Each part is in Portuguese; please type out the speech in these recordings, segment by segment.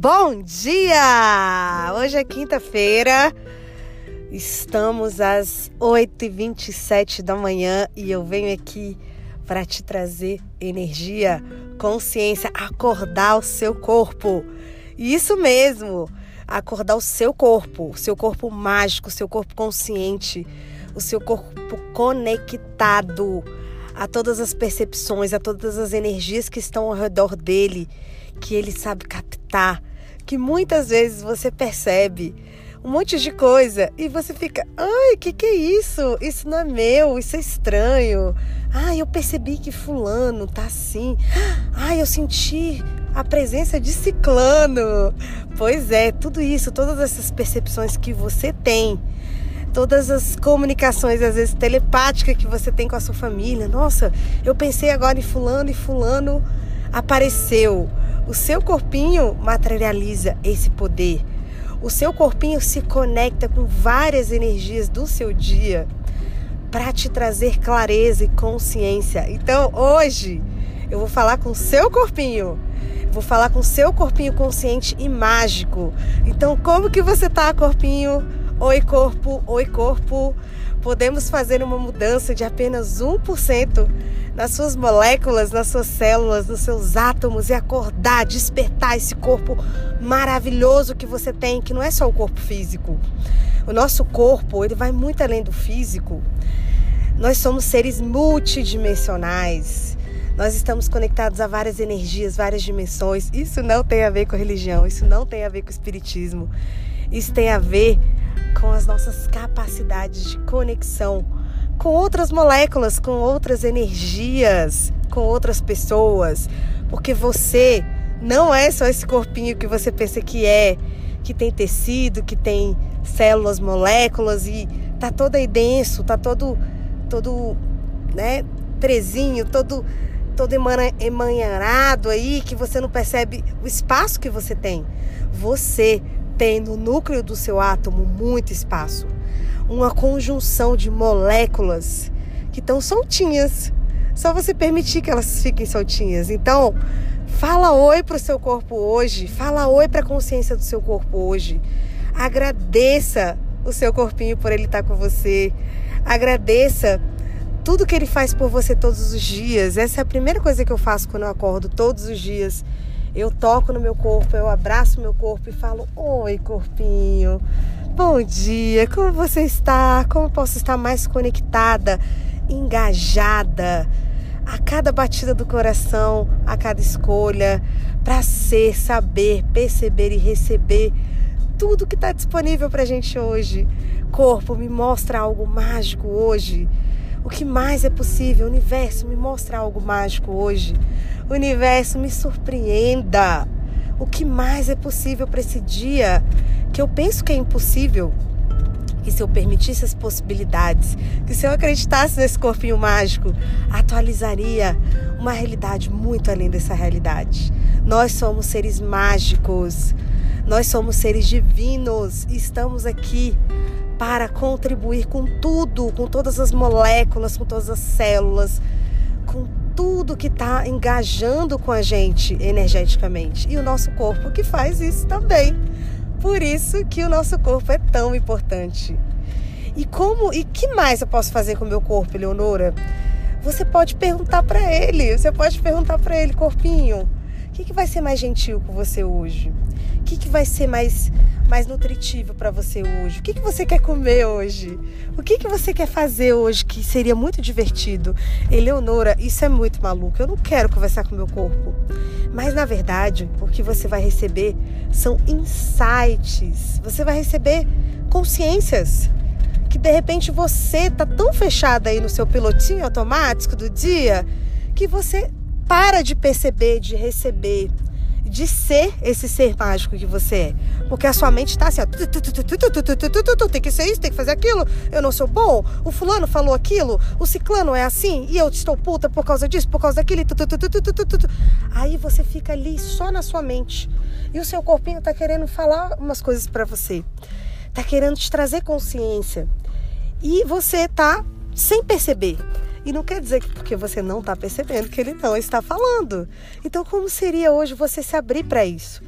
Bom dia! Hoje é quinta-feira, estamos às 8h27 da manhã e eu venho aqui para te trazer energia, consciência, acordar o seu corpo. Isso mesmo, acordar o seu corpo, o seu corpo mágico, o seu corpo consciente, o seu corpo conectado a todas as percepções, a todas as energias que estão ao redor dele, que ele sabe captar que muitas vezes você percebe um monte de coisa e você fica, ai, que que é isso? Isso não é meu, isso é estranho. Ai, eu percebi que fulano tá assim. Ai, eu senti a presença de ciclano. Pois é, tudo isso, todas essas percepções que você tem, todas as comunicações às vezes telepáticas que você tem com a sua família. Nossa, eu pensei agora em fulano e fulano apareceu. O seu corpinho materializa esse poder. O seu corpinho se conecta com várias energias do seu dia para te trazer clareza e consciência. Então, hoje eu vou falar com o seu corpinho. Vou falar com o seu corpinho consciente e mágico. Então, como que você tá, corpinho? Oi, corpo. Oi, corpo. Podemos fazer uma mudança de apenas 1% nas suas moléculas, nas suas células, nos seus átomos e acordar, despertar esse corpo maravilhoso que você tem, que não é só o corpo físico. O nosso corpo, ele vai muito além do físico. Nós somos seres multidimensionais. Nós estamos conectados a várias energias, várias dimensões. Isso não tem a ver com religião, isso não tem a ver com espiritismo. Isso tem a ver com as nossas capacidades de conexão com outras moléculas, com outras energias, com outras pessoas, porque você não é só esse corpinho que você pensa que é, que tem tecido, que tem células, moléculas e tá todo aí denso, tá todo todo, né, presinho, todo todo emanharado aí que você não percebe o espaço que você tem. Você tem no núcleo do seu átomo muito espaço uma conjunção de moléculas que estão soltinhas. Só você permitir que elas fiquem soltinhas. Então, fala oi para o seu corpo hoje, fala oi para a consciência do seu corpo hoje. Agradeça o seu corpinho por ele estar com você. Agradeça tudo que ele faz por você todos os dias. Essa é a primeira coisa que eu faço quando eu acordo todos os dias. Eu toco no meu corpo, eu abraço meu corpo e falo: Oi, corpinho. Bom dia, como você está? Como posso estar mais conectada, engajada a cada batida do coração, a cada escolha, para ser, saber, perceber e receber tudo que está disponível para gente hoje. Corpo, me mostra algo mágico hoje. O que mais é possível? Universo, me mostra algo mágico hoje. Universo, me surpreenda. O que mais é possível para esse dia? que eu penso que é impossível, que se eu permitisse as possibilidades, que se eu acreditasse nesse corpinho mágico, atualizaria uma realidade muito além dessa realidade. Nós somos seres mágicos, nós somos seres divinos e estamos aqui para contribuir com tudo, com todas as moléculas, com todas as células, com tudo que está engajando com a gente energeticamente. E o nosso corpo que faz isso também. Por isso que o nosso corpo é tão importante. E como e que mais eu posso fazer com o meu corpo, Leonora? Você pode perguntar para ele, você pode perguntar para ele, corpinho, que, que vai ser mais gentil com você hoje? O que, que vai ser mais mais nutritivo para você hoje? O que, que você quer comer hoje? O que, que você quer fazer hoje que seria muito divertido? Eleonora, isso é muito maluco. Eu não quero conversar com o meu corpo. Mas na verdade, o que você vai receber são insights. Você vai receber consciências que de repente você tá tão fechada aí no seu pilotinho automático do dia que você para de perceber, de receber de ser esse ser mágico que você é. Porque a sua mente está assim, ó, tem que ser isso, tem que fazer aquilo, eu não sou bom, o fulano falou aquilo, o ciclano é assim, e eu estou puta por causa disso, por causa daquilo. Aí você fica ali só na sua mente. E o seu corpinho tá querendo falar umas coisas para você. Tá querendo te trazer consciência. E você tá sem perceber. E não quer dizer que porque você não está percebendo que ele não está falando. Então, como seria hoje você se abrir para isso?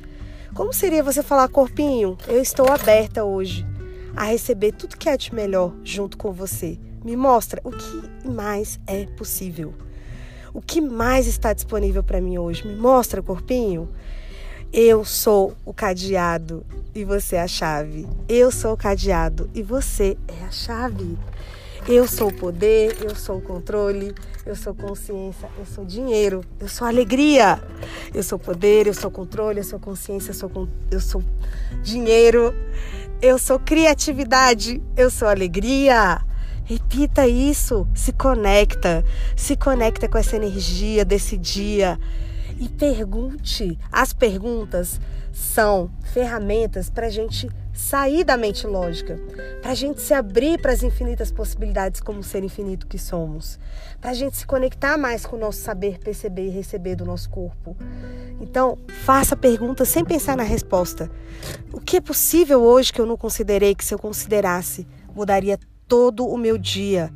Como seria você falar, corpinho, eu estou aberta hoje a receber tudo que é de melhor junto com você. Me mostra o que mais é possível. O que mais está disponível para mim hoje? Me mostra, corpinho. Eu sou o cadeado e você é a chave. Eu sou o cadeado e você é a chave. Eu sou o poder, eu sou o controle, eu sou consciência, eu sou dinheiro, eu sou alegria. Eu sou poder, eu sou controle, eu sou consciência, eu sou, eu sou dinheiro, eu sou criatividade, eu sou alegria. Repita isso, se conecta, se conecta com essa energia desse dia e pergunte. As perguntas são ferramentas para a gente sair da mente lógica, para a gente se abrir para as infinitas possibilidades como ser infinito que somos, para a gente se conectar mais com o nosso saber perceber e receber do nosso corpo. Então, faça perguntas sem pensar na resposta. O que é possível hoje que eu não considerei que se eu considerasse mudaria todo o meu dia?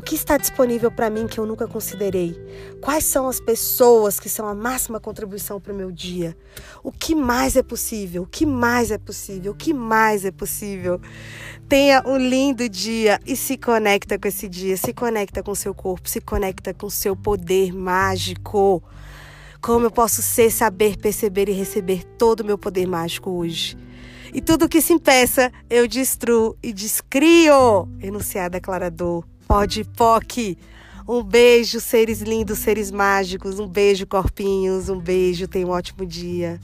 O que está disponível para mim que eu nunca considerei? Quais são as pessoas que são a máxima contribuição para o meu dia? O que mais é possível? O que mais é possível? O que mais é possível? Tenha um lindo dia e se conecta com esse dia, se conecta com seu corpo, se conecta com seu poder mágico. Como eu posso ser, saber, perceber e receber todo o meu poder mágico hoje? E tudo que se impeça, eu destruo e descrio. Enunciado declarador. Pode POC. Um beijo, seres lindos, seres mágicos. Um beijo, corpinhos. Um beijo. Tenha um ótimo dia.